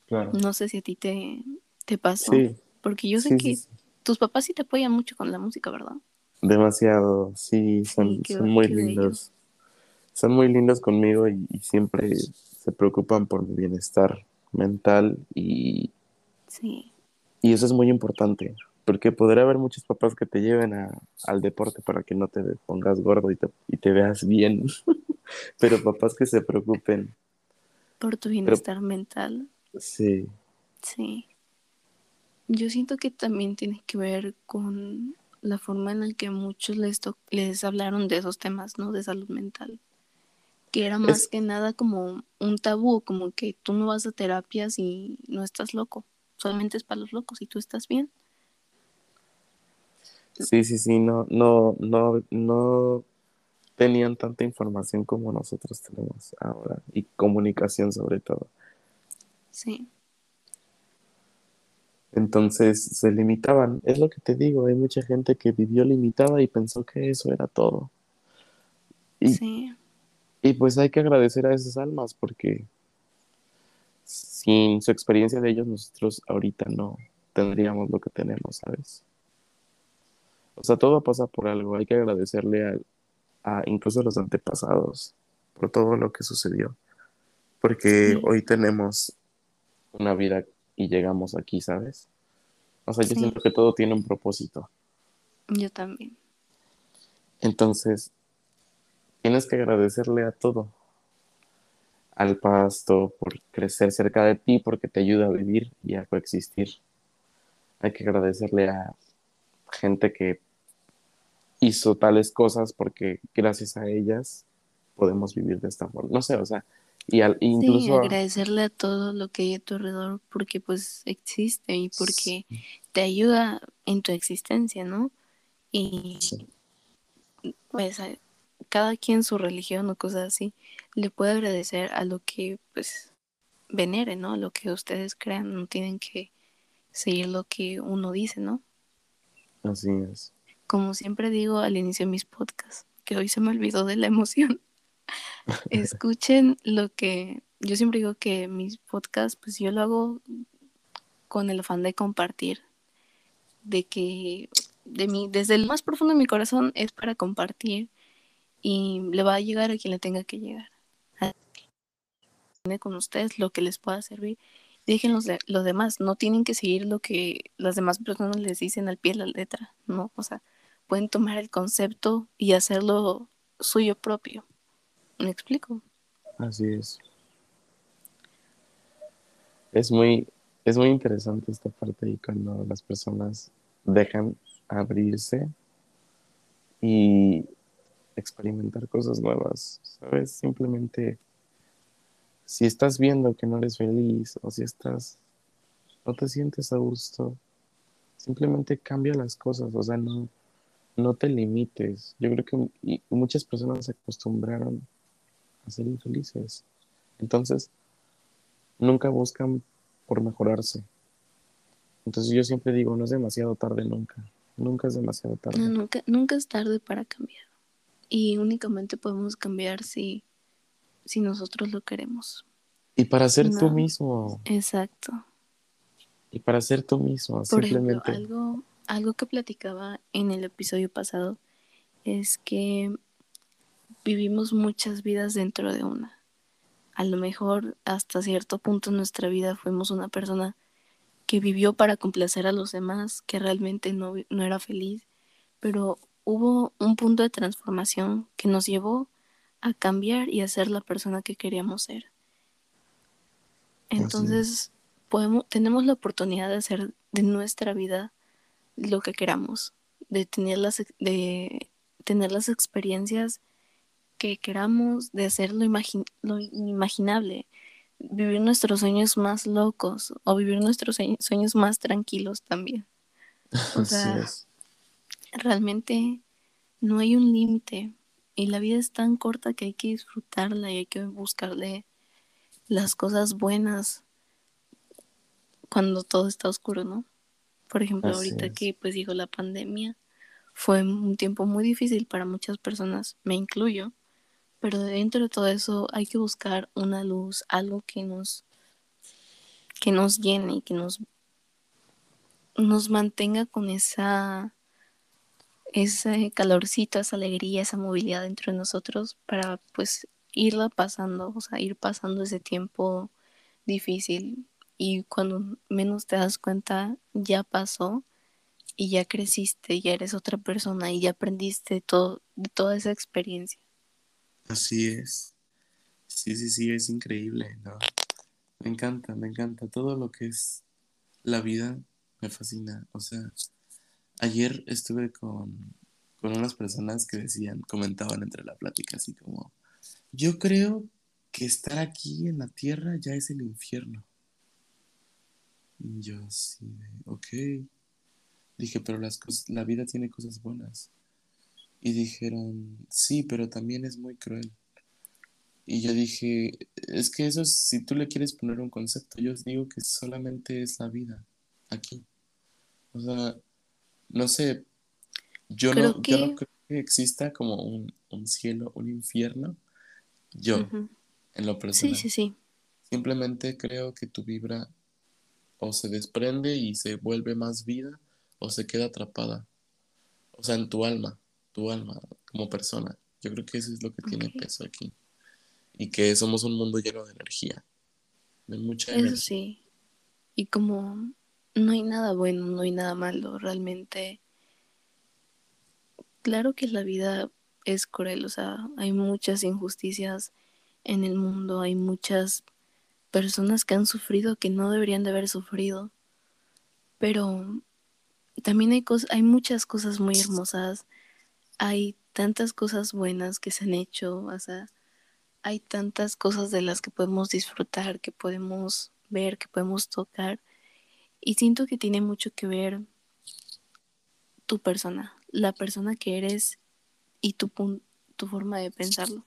Claro. No sé si a ti te, te pasó, Sí, porque yo sé sí, que sí, tus papás sí te apoyan mucho con la música, ¿verdad? Demasiado, sí, son, qué- son muy lindos. Son muy lindos conmigo y, y siempre se preocupan por mi bienestar mental y, Sí, y eso es muy importante, porque podrá haber muchos papás que te lleven a- al deporte para que no te pongas gordo y te, y te veas bien, pero papás que se preocupen, por tu bienestar mental. Sí, Sí. Yo siento que también tiene que ver con la forma en la que muchos les, to- les hablaron de esos temas, ¿no? De salud mental. Que era más Es- que nada como un tabú, como que tú no vas a terapias y no estás loco. Solamente es para los locos y tú estás bien. sí, sí, sí, no, no, no, no tenían tanta información como nosotros tenemos ahora y comunicación sobre todo. Sí, Entonces se limitaban. Es lo que te digo, hay mucha gente que vivió limitada y pensó que eso era todo. Y, sí, y pues hay que agradecer a esas almas porque sin su experiencia de ellos nosotros ahorita no tendríamos lo que tenemos, ¿sabes? O sea, todo pasa por algo. Hay que agradecerle a, a incluso a los antepasados por todo lo que sucedió. Porque Sí. hoy tenemos una vida y llegamos aquí, ¿sabes? O sea, yo Sí. siento que todo tiene un propósito. yo también. Entonces, tienes que agradecerle a todo. Al pasto por crecer cerca de ti, porque te ayuda a vivir y a coexistir. Hay que agradecerle a gente que hizo tales cosas porque gracias a ellas podemos vivir de esta forma. No sé, o sea, y al, Sí, incluso a- agradecerle a todo lo que hay a tu alrededor porque pues existe y porque te ayuda en tu existencia, ¿no? Y pues a- cada quien su religión o cosas así le puede agradecer a lo que pues venere, ¿no? Lo que ustedes crean, no tienen que seguir lo que uno dice, ¿no? así es. Como siempre digo al inicio de mis podcasts, que hoy se me olvidó de la emoción. Escuchen lo que yo siempre digo que mis podcasts, pues yo lo hago con el afán de compartir, de que de mí, desde el más profundo de mi corazón es para compartir y le va a llegar a quien le tenga que llegar. Con ustedes lo que les pueda servir. Dejen los, de- los demás, no tienen que seguir lo que las demás personas les dicen al pie de la letra, ¿no? O sea, pueden tomar el concepto y hacerlo suyo propio. ¿Me explico? Así es. Es muy, es muy interesante esta parte y cuando las personas dejan abrirse y experimentar cosas nuevas, ¿sabes? Simplemente si estás viendo que no eres feliz o si estás, no te sientes a gusto, simplemente cambia las cosas, o sea, no, no te limites. Yo creo que muchas personas se acostumbraron ser infelices. Entonces, nunca buscan por mejorarse. Entonces yo siempre digo, no es demasiado tarde nunca. nunca es demasiado tarde. No, nunca, nunca es tarde para cambiar. Y únicamente podemos cambiar si, si nosotros lo queremos. Y para ser tú mismo. Exacto. Y para ser tú mismo, Por ejemplo, simplemente. algo, algo que platicaba en el episodio pasado es que vivimos muchas vidas dentro de una. A lo mejor hasta cierto punto en nuestra vida fuimos una persona que vivió para complacer a los demás, que realmente no, no era feliz, pero hubo un punto de transformación que nos llevó a cambiar y a ser la persona que queríamos ser. Entonces, podemos, tenemos la oportunidad de hacer de nuestra vida lo que queramos, de tener las, de tener las experiencias que queramos, de hacer lo, imagi- lo inimaginable, vivir nuestros sueños más locos o vivir nuestros sueños, más tranquilos también. O Así sea, es. realmente no hay un límite y la vida es tan corta que hay que disfrutarla y hay que buscarle las cosas buenas cuando todo está oscuro, ¿no? Por ejemplo, Así ahorita es. que pues dijo la pandemia, fue un tiempo muy difícil para muchas personas, me incluyo, pero dentro de todo eso hay que buscar una luz, algo que nos que nos llene y que nos nos mantenga con esa ese calorcito, esa alegría, esa movilidad dentro de nosotros para pues irla pasando, o sea, ir pasando ese tiempo difícil y cuando menos te das cuenta ya pasó y ya creciste, ya eres otra persona y ya aprendiste todo, de toda esa experiencia. Así es. Sí, sí, sí, es increíble, ¿no? Me encanta, me encanta. Todo lo que es la vida me fascina. O sea, ayer estuve con, con unas personas que decían, comentaban entre la plática así como, yo creo que estar aquí en la tierra ya es el infierno. Y yo de, ok. Dije, pero las cosas, la vida tiene cosas buenas. Y dijeron, sí, pero también es muy cruel. Y yo dije, es que eso es, si tú le quieres poner un concepto, yo os digo que solamente es la vida aquí. O sea, no sé, yo Creo no, yo no creo que exista como un, un cielo, un infierno. Yo, en lo Sí, personal. sí, sí. Simplemente creo que tu vibra o se desprende y se vuelve más vida o se queda atrapada. O sea, en tu alma, tu alma como persona. Yo creo que eso es lo que tiene peso aquí. Y que somos un mundo lleno de energía. De mucha Eso energía. sí. Y como no hay nada bueno, no hay nada malo, realmente. Claro que la vida es cruel, o sea, hay muchas injusticias en el mundo, hay muchas personas que han sufrido que no deberían de haber sufrido, pero también hay cosas, hay muchas cosas muy hermosas, hay tantas cosas buenas que se han hecho, o sea, hay tantas cosas de las que podemos disfrutar, que podemos ver, que podemos tocar. Y siento que tiene mucho que ver tu persona, la persona que eres y tu, tu forma de pensarlo.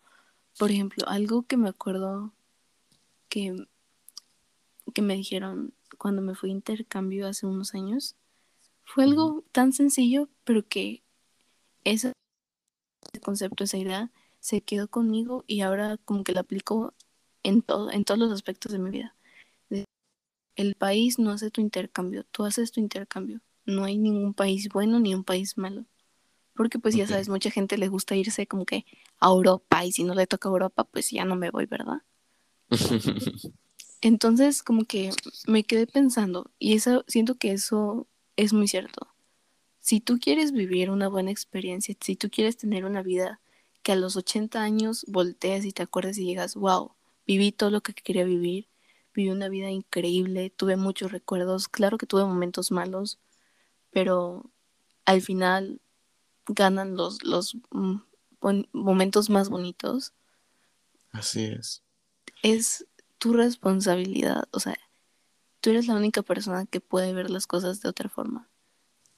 Por ejemplo, algo que me acuerdo que, que me dijeron cuando me fui a intercambio hace unos años, fue algo tan sencillo, pero que ese concepto, esa idea, se quedó conmigo y ahora como que la aplico en todo, en todos los aspectos de mi vida. El país no hace tu intercambio, tú haces tu intercambio. No hay ningún país bueno ni un país malo. Porque pues ya sabes, mucha gente le gusta irse como que a Europa y si no le toca Europa, pues ya no me voy, ¿verdad? Entonces como que me quedé pensando y eso siento que eso es muy cierto. Si tú quieres vivir una buena experiencia, si tú quieres tener una vida que a los 80 años voltees y te acuerdes y digas, wow, viví todo lo que quería vivir, viví una vida increíble, tuve muchos recuerdos, claro que tuve momentos malos, pero al final ganan los, los mm, momentos más bonitos, Así es. es tu responsabilidad, o sea, tú eres la única persona que puede ver las cosas de otra forma.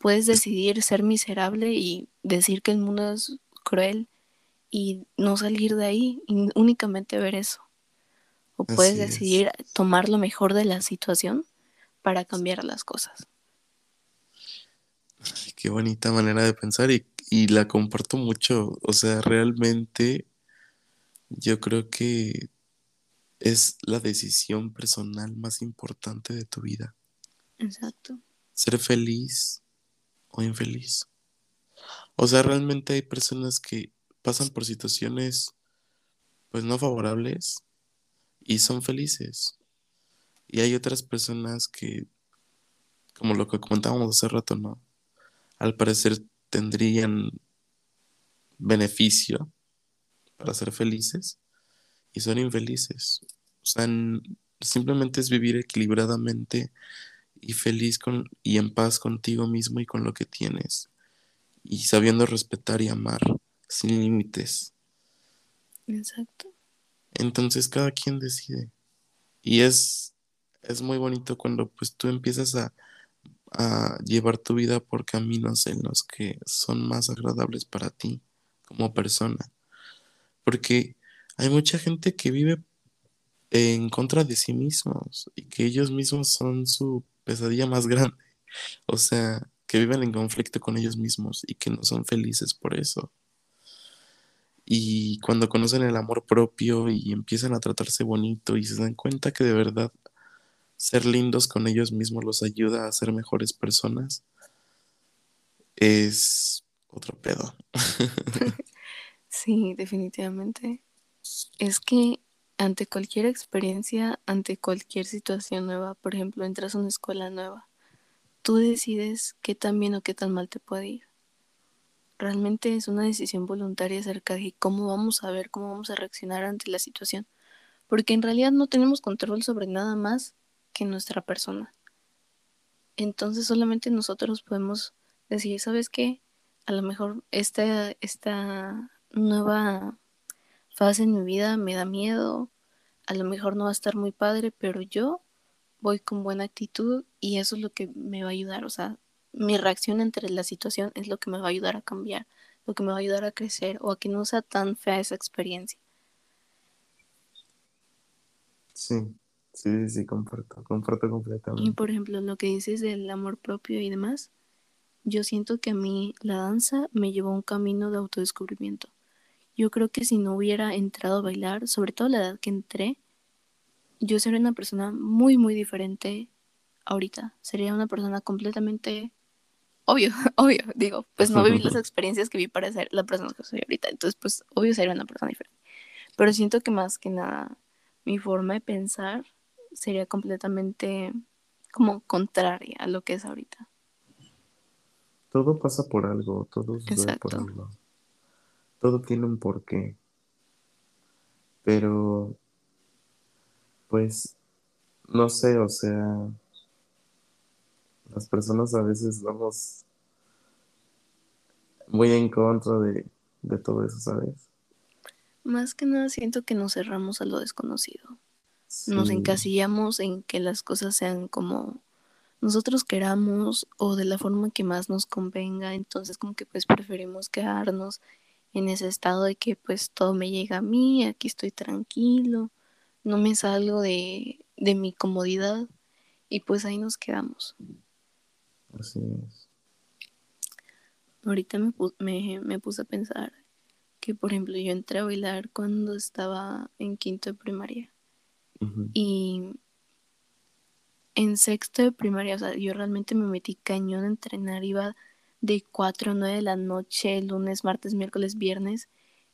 Puedes decidir ser miserable y decir que el mundo es cruel y no salir de ahí y únicamente ver eso. O puedes Así es. decidir tomar lo mejor de la situación para cambiar las cosas. qué bonita manera de pensar y, y la comparto mucho. O sea, realmente yo creo que es la decisión personal más importante de tu vida. Exacto. Ser feliz o infeliz. O sea, realmente hay personas que pasan por situaciones pues no favorables y son felices. Y hay otras personas que, como lo que comentábamos hace rato, ¿no? Al parecer tendrían beneficio para ser felices y son infelices. O sea, simplemente es vivir equilibradamente y feliz con, y en paz contigo mismo y con lo que tienes. Y sabiendo respetar y amar sin límites. Exacto. Entonces cada quien decide. Y es, es muy bonito cuando pues tú empiezas a, a llevar tu vida por caminos en los que son más agradables para ti como persona. Porque hay mucha gente que vive en contra de sí mismos y que ellos mismos son su pesadilla más grande. O sea, que viven en conflicto con ellos mismos y que no son felices por eso. Y cuando conocen el amor propio y empiezan a tratarse bonito y se dan cuenta que de verdad ser lindos con ellos mismos los ayuda a ser mejores personas, es otro pedo. Sí, definitivamente. Es que ante cualquier experiencia, ante cualquier situación nueva, por ejemplo, entras a una escuela nueva, tú decides qué tan bien o qué tan mal te puede ir. Realmente es una decisión voluntaria acerca de cómo vamos a ver, cómo vamos a reaccionar ante la situación. Porque en realidad no tenemos control sobre nada más que nuestra persona. Entonces solamente nosotros podemos decir, ¿sabes qué? A lo mejor esta, esta nueva fase en mi vida me da miedo, a lo mejor no va a estar muy padre, pero yo voy con buena actitud y eso es lo que me va a ayudar, o sea, mi reacción entre la situación es lo que me va a ayudar a cambiar, lo que me va a ayudar a crecer o a que no sea tan fea esa experiencia. Sí, sí, sí, comparto, comparto Y completamente. por ejemplo, lo que dices del amor propio y demás, yo siento que a mí la danza me llevó a un camino de autodescubrimiento. Yo creo que si no hubiera entrado a bailar, sobre todo a la edad que entré, yo sería una persona muy, muy diferente ahorita. Sería una persona completamente, obvio, obvio, digo, pues no viví las experiencias que vi para ser la persona que soy ahorita. Entonces, pues obvio sería una persona diferente. Pero siento que más que nada mi forma de pensar sería completamente como contraria a lo que es ahorita. Todo pasa por algo, todo sucede por algo. Todo tiene un porqué. Pero, pues, no sé, o sea, las personas a veces vamos muy en contra de, de todo eso, ¿sabes? Más que nada siento que nos cerramos a lo desconocido. Nos encasillamos en que las cosas sean como nosotros queramos o de la forma que más nos convenga. Entonces como que pues preferimos quedarnos en ese estado de que pues todo me llega a mí, aquí estoy tranquilo, no me salgo de, de mi comodidad y pues ahí nos quedamos. así es. Ahorita me, pu- me, me puse a pensar que, por ejemplo, yo entré a bailar cuando estaba en quinto de primaria y en sexto de primaria, o sea, yo realmente me metí cañón a entrenar, iba de 4 a 9 de la noche, lunes, martes, miércoles, viernes,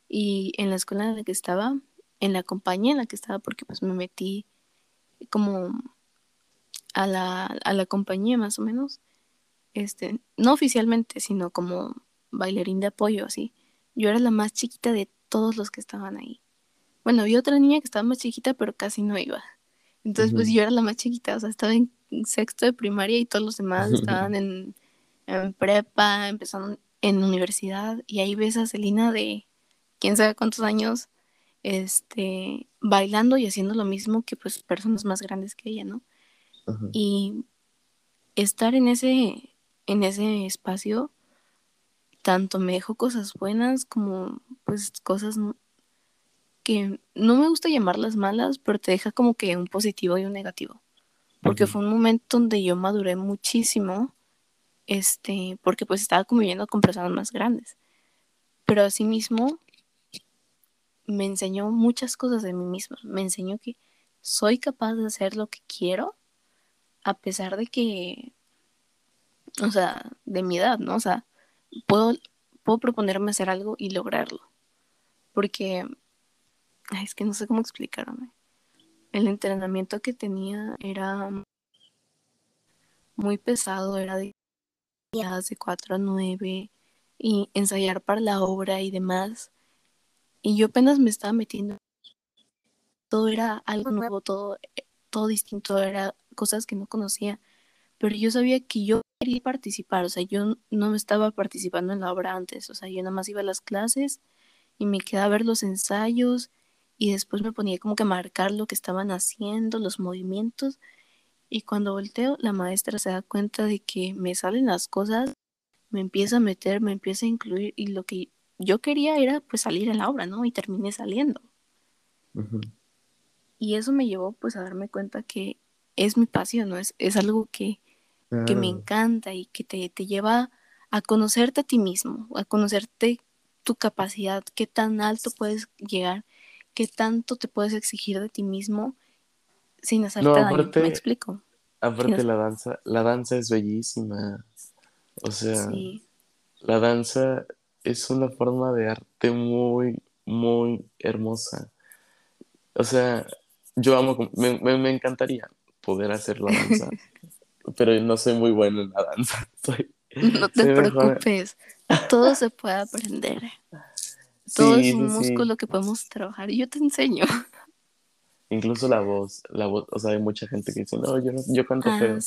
y en la escuela en la que estaba, en la compañía en la que estaba, porque pues me metí como a la, a la compañía más o menos, este, no oficialmente, sino como bailarín de apoyo, así. Yo era la más chiquita de todos los que estaban ahí. Bueno, había otra niña que estaba más chiquita, pero casi no iba. Entonces, pues yo era la más chiquita, o sea, estaba en sexto de primaria y todos los demás estaban en, en prepa, empezaron en universidad, y ahí ves a Celina de quién sabe cuántos años, este, bailando y haciendo lo mismo que pues personas más grandes que ella, ¿no? Ajá. Y estar en ese, en ese espacio, tanto me dejó cosas buenas como pues cosas que no me gusta llamarlas malas, pero te deja como que un positivo y un negativo. Porque fue un momento donde yo maduré muchísimo este, porque pues estaba conviviendo con personas más grandes. Pero asimismo me enseñó muchas cosas de mí misma. Me enseñó que soy capaz de hacer lo que quiero a pesar de que, o sea, de mi edad, ¿no? O sea, puedo, puedo proponerme hacer algo y lograrlo. Porque, es que no sé cómo explicarme. El entrenamiento que tenía era muy pesado, era de de 4 a 9 y ensayar para la obra y demás. Y yo apenas me estaba metiendo. Todo era algo nuevo, todo, todo distinto, era cosas que no conocía. Pero yo sabía que yo quería participar, o sea, yo no me estaba participando en la obra antes, o sea, yo nada más iba a las clases y me quedaba a ver los ensayos y después me ponía como que a marcar lo que estaban haciendo, los movimientos. Y cuando volteo, la maestra se da cuenta de que me salen las cosas, me empieza a meter, me empieza a incluir y lo que yo quería era pues salir en la obra, ¿no? Y terminé saliendo. Y eso me llevó pues a darme cuenta que es mi pasión, ¿no? Es, es algo que, que me encanta y que te, te lleva a conocerte a ti mismo, a conocerte tu capacidad, qué tan alto puedes llegar, qué tanto te puedes exigir de ti mismo sin hacerte no, daño. ¿Me explico? Aparte la danza, la danza es bellísima. O sea, la danza es una forma de arte muy, muy hermosa. O sea, yo amo, me, me, encantaría poder hacer la danza, pero no soy muy bueno en la danza. no te preocupes, todo se puede aprender. Todo es un músculo que podemos trabajar y yo te enseño. Incluso la voz, la voz, o sea, hay mucha gente que dice, no, yo, no, yo canto ah,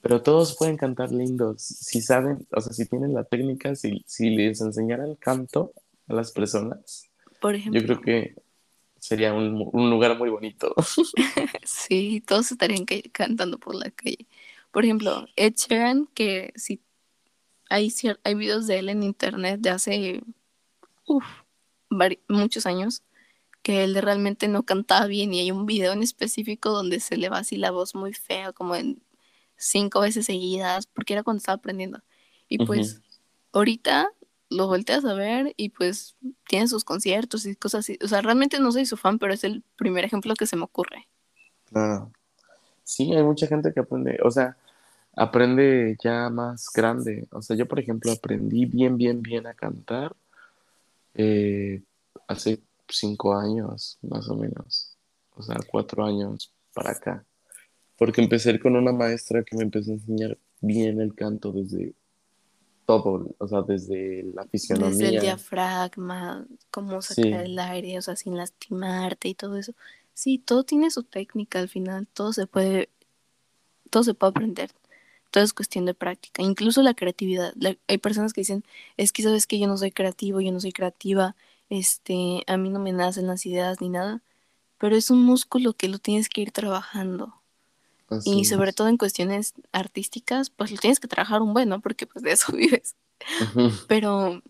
Pero todos pueden cantar lindos, si saben, o sea, si tienen la técnica, si, si les enseñaran canto a las personas, Por ejemplo, yo creo que sería un, un lugar muy bonito. sí, todos estarían cantando por la calle. Por ejemplo, Ed Sheeran, que si hay, hay videos de él en internet de hace muchos años, que él realmente no cantaba bien y hay un video en específico donde se le va así la voz muy fea, como en cinco veces seguidas, porque era cuando estaba aprendiendo. Y pues ahorita lo volteas a ver y pues tiene sus conciertos y cosas así. O sea, realmente no soy su fan, pero es el primer ejemplo que se me ocurre. Claro. Sí, hay mucha gente que aprende, o sea, aprende ya más grande. O sea, yo por ejemplo aprendí bien, bien, bien a cantar eh, hace cinco años, más o menos. O sea, cuatro años para acá. Porque empecé con una maestra que me empezó a enseñar bien el canto desde todo, o sea, desde la fisionomía. Desde el diafragma, cómo sacar el aire, o sea, sin lastimarte y todo eso. Sí, todo tiene su técnica al final, todo se puede, todo se puede aprender. Todo es cuestión de práctica, incluso la creatividad. hay personas que dicen, es que sabes que yo no soy creativo, yo no soy creativa, este, a mí no me nacen las ideas ni nada, pero es un músculo que lo tienes que ir trabajando. y sobre todo en cuestiones artísticas, pues lo tienes que trabajar un buen, ¿no? Porque pues de eso vives. Pero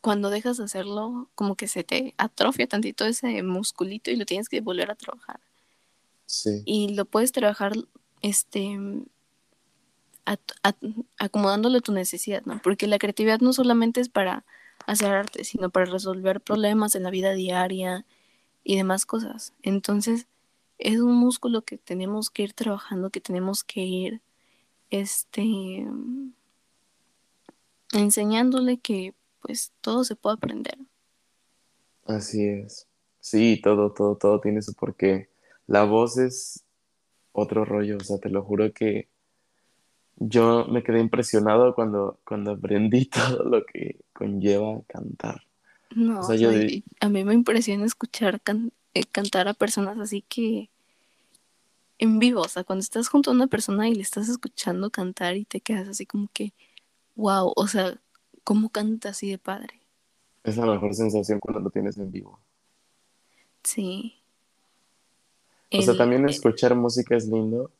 cuando dejas de hacerlo, como que se te atrofia tantito ese musculito y lo tienes que volver a trabajar. Sí. Y lo puedes trabajar, este, acomodándole tu necesidad, ¿no? Porque la creatividad no solamente es para hacer arte, sino para resolver problemas en la vida diaria y demás cosas. Entonces, es un músculo que tenemos que ir trabajando, que tenemos que ir este enseñándole que pues todo se puede aprender. Así es. Sí, todo, todo, todo tiene su porqué. La voz es otro rollo, o sea, te lo juro que yo me quedé impresionado cuando, cuando aprendí todo lo que conlleva cantar. No, a mí me impresiona escuchar eh, cantar a personas así que en vivo, o sea, cuando estás junto a una persona y le estás escuchando cantar y te quedas así como que, wow, o sea, ¿cómo canta así de padre? Es la mejor sensación cuando lo tienes en vivo. Sí. O sea, también escuchar música es lindo,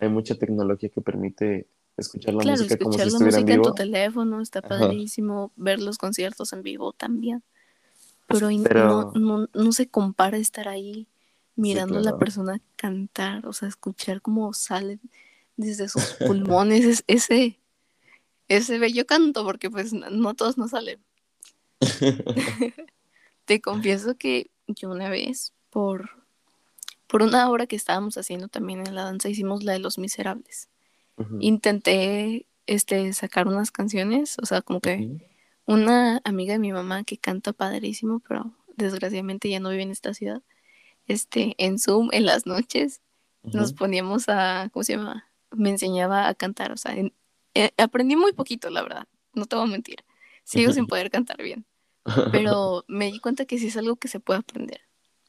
hay mucha tecnología que permite escuchar la música como si estuviera música en, vivo. en tu teléfono está padrísimo, ver los conciertos en vivo también. Pero, No, no, se compara estar ahí mirando a la persona cantar, o sea, escuchar cómo sale desde sus pulmones ese, ese bello canto, porque pues no todos nos salen. Te confieso que yo una vez, por, por una obra que estábamos haciendo también en la danza, hicimos la de Los Miserables. Intenté este, sacar unas canciones, o sea, como que una amiga de mi mamá que canta padrísimo, pero desgraciadamente ya no vive en esta ciudad, este, en Zoom, en las noches, nos poníamos a, ¿cómo se llama? Me enseñaba a cantar, o sea, eh, aprendí muy poquito, la verdad, no te voy a mentir, sigo sin poder cantar bien, pero me di cuenta que sí es algo que se puede aprender.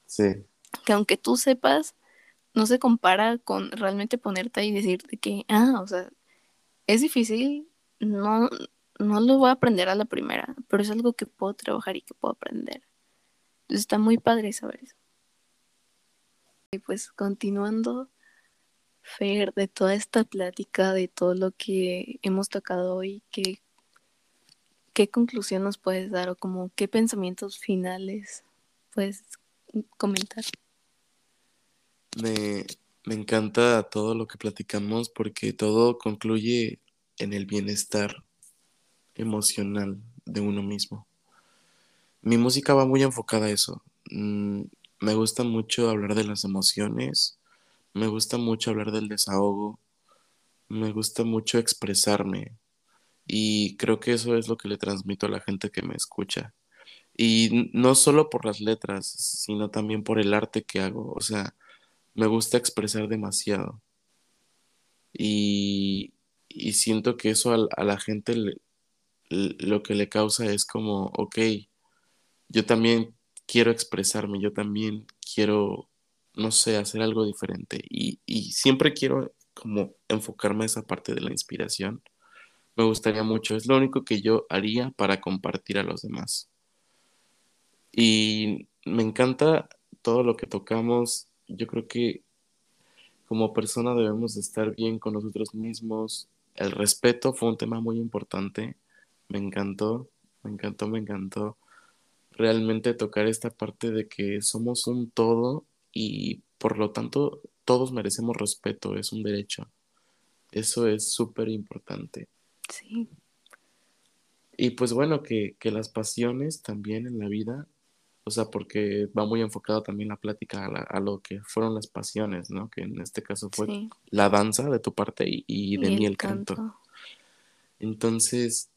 Sí. Que aunque tú sepas, no se compara con realmente ponerte y decirte que, ah, o sea, es difícil, no, no lo voy a aprender a la primera, pero es algo que puedo trabajar y que puedo aprender. Entonces está muy padre saber eso. Y pues continuando, Fer, de toda esta plática, de todo lo que hemos tocado hoy, ¿qué, qué conclusión nos puedes dar o como qué pensamientos finales puedes comentar? Me, me encanta todo lo que platicamos porque todo concluye en el bienestar emocional de uno mismo. Mi música va muy enfocada a eso. Mm, me gusta mucho hablar de las emociones, me gusta mucho hablar del desahogo, me gusta mucho expresarme y creo que eso es lo que le transmito a la gente que me escucha. Y no solo por las letras, sino también por el arte que hago. O sea, me gusta expresar demasiado. Y, siento que eso a, la gente lo que le causa es como, ok, yo también quiero expresarme, yo también quiero, no sé, hacer algo diferente. Y, y siempre quiero como enfocarme a esa parte de la inspiración. Me gustaría mucho, es lo único que yo haría para compartir a los demás. Y me encanta todo lo que tocamos, yo creo que como persona debemos estar bien con nosotros mismos. El respeto fue un tema muy importante. Me encantó, me encantó, me encantó realmente tocar esta parte de que somos un todo y por lo tanto todos merecemos respeto, es un derecho. Eso es súper importante. Sí. Y pues bueno, que, que las pasiones también en la vida o sea, porque va muy enfocado también la plática a, lo que fueron las pasiones, ¿no? Que en este caso fue la danza de tu parte y, de mí el canto. Entonces,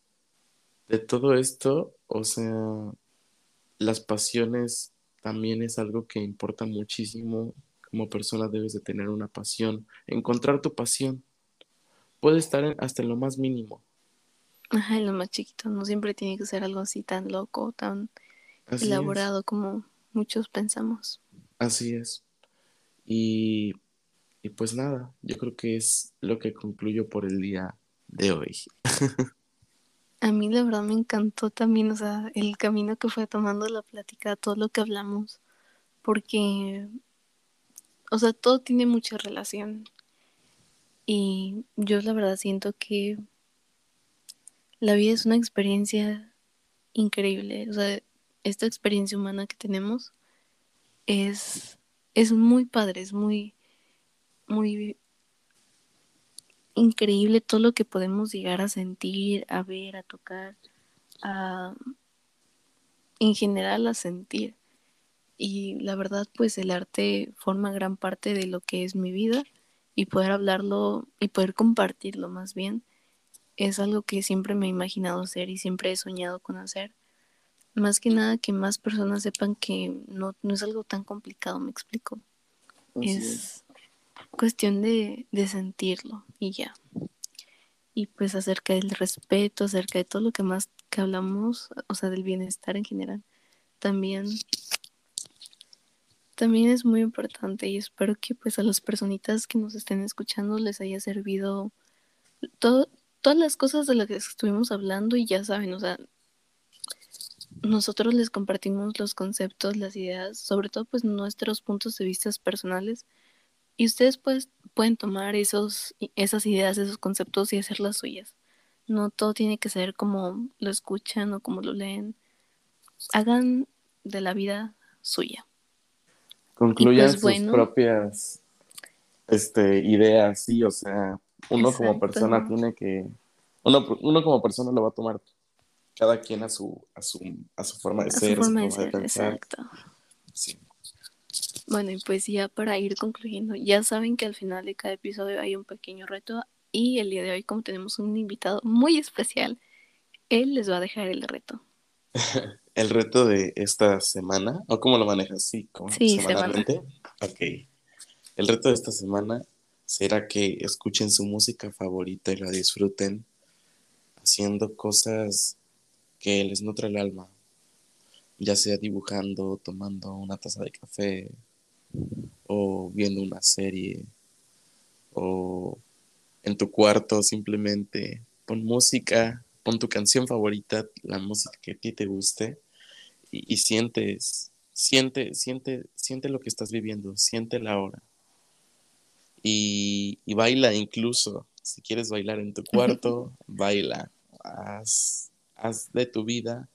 de todo esto, o sea, las pasiones también es algo que importa muchísimo. Como persona debes de tener una pasión, encontrar tu pasión. Puede estar hasta en lo más mínimo. Ajá, en lo más chiquito, no siempre tiene que ser algo así tan loco, tan elaborado como muchos pensamos. Así es. Y, y pues nada, yo creo que es lo que concluyo por el día de hoy. A mí la verdad me encantó también, o sea, el camino que fue tomando la plática, todo lo que hablamos, porque, o sea, todo tiene mucha relación. Y yo la verdad siento que la vida es una experiencia increíble, o sea, esta experiencia humana que tenemos es, es muy padre, es muy, muy increíble todo lo que podemos llegar a sentir, a ver, a tocar, a, en general a sentir. Y la verdad, pues el arte forma gran parte de lo que es mi vida y poder hablarlo y poder compartirlo más bien es algo que siempre me he imaginado hacer y siempre he soñado con hacer más que nada que más personas sepan que no, es algo tan complicado, me explico. es, cuestión de, sentirlo y ya. Y pues acerca del respeto, acerca de todo lo que más que hablamos, o sea, del bienestar en general, también, también es muy importante y espero que pues a las personitas que nos estén escuchando les haya servido todo, todas las cosas de las que estuvimos hablando y ya saben, o sea, nosotros les compartimos los conceptos, las ideas, sobre todo pues nuestros puntos de vista personales y ustedes pues pueden tomar esos, esas ideas, esos conceptos y hacerlas suyas. No todo tiene que ser como lo escuchan o como lo leen. Hagan de la vida suya. Concluyan pues, sus propias este, ideas, sí, o sea, uno como persona tiene que, uno, uno como persona lo va a tomar cada quien a su, a su, a su forma de ser, a su forma, de, pensar. Exacto. Sí. Bueno, y pues ya para ir concluyendo, ya saben que al final de cada episodio hay un pequeño reto y el día de hoy como tenemos un invitado muy especial, él les va a dejar el reto. el reto de esta semana, ¿o cómo lo manejas? Sí, ¿cómo? sí semanalmente. Ok. El reto de esta semana será que escuchen su música favorita y la disfruten haciendo cosas que les nutre el alma, ya sea dibujando, tomando una taza de café, o viendo una serie, o en tu cuarto simplemente pon música, pon tu canción favorita, la música que a ti te guste, y, sientes, siente, siente, siente lo que estás viviendo, siente la hora. Y, y baila incluso, si quieres bailar en tu cuarto, baila, haz haz de tu vida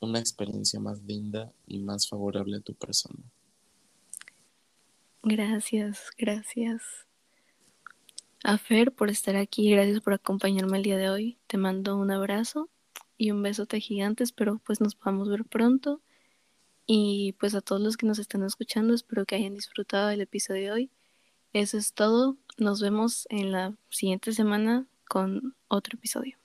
una experiencia más linda y más favorable a tu persona. Gracias, gracias. A Fer por estar aquí, gracias por acompañarme el día de hoy. Te mando un abrazo y un besote gigante, espero pues nos podamos ver pronto. Y pues a todos los que nos están escuchando, espero que hayan disfrutado del episodio de hoy. Eso es todo. Nos vemos en la siguiente semana con otro episodio.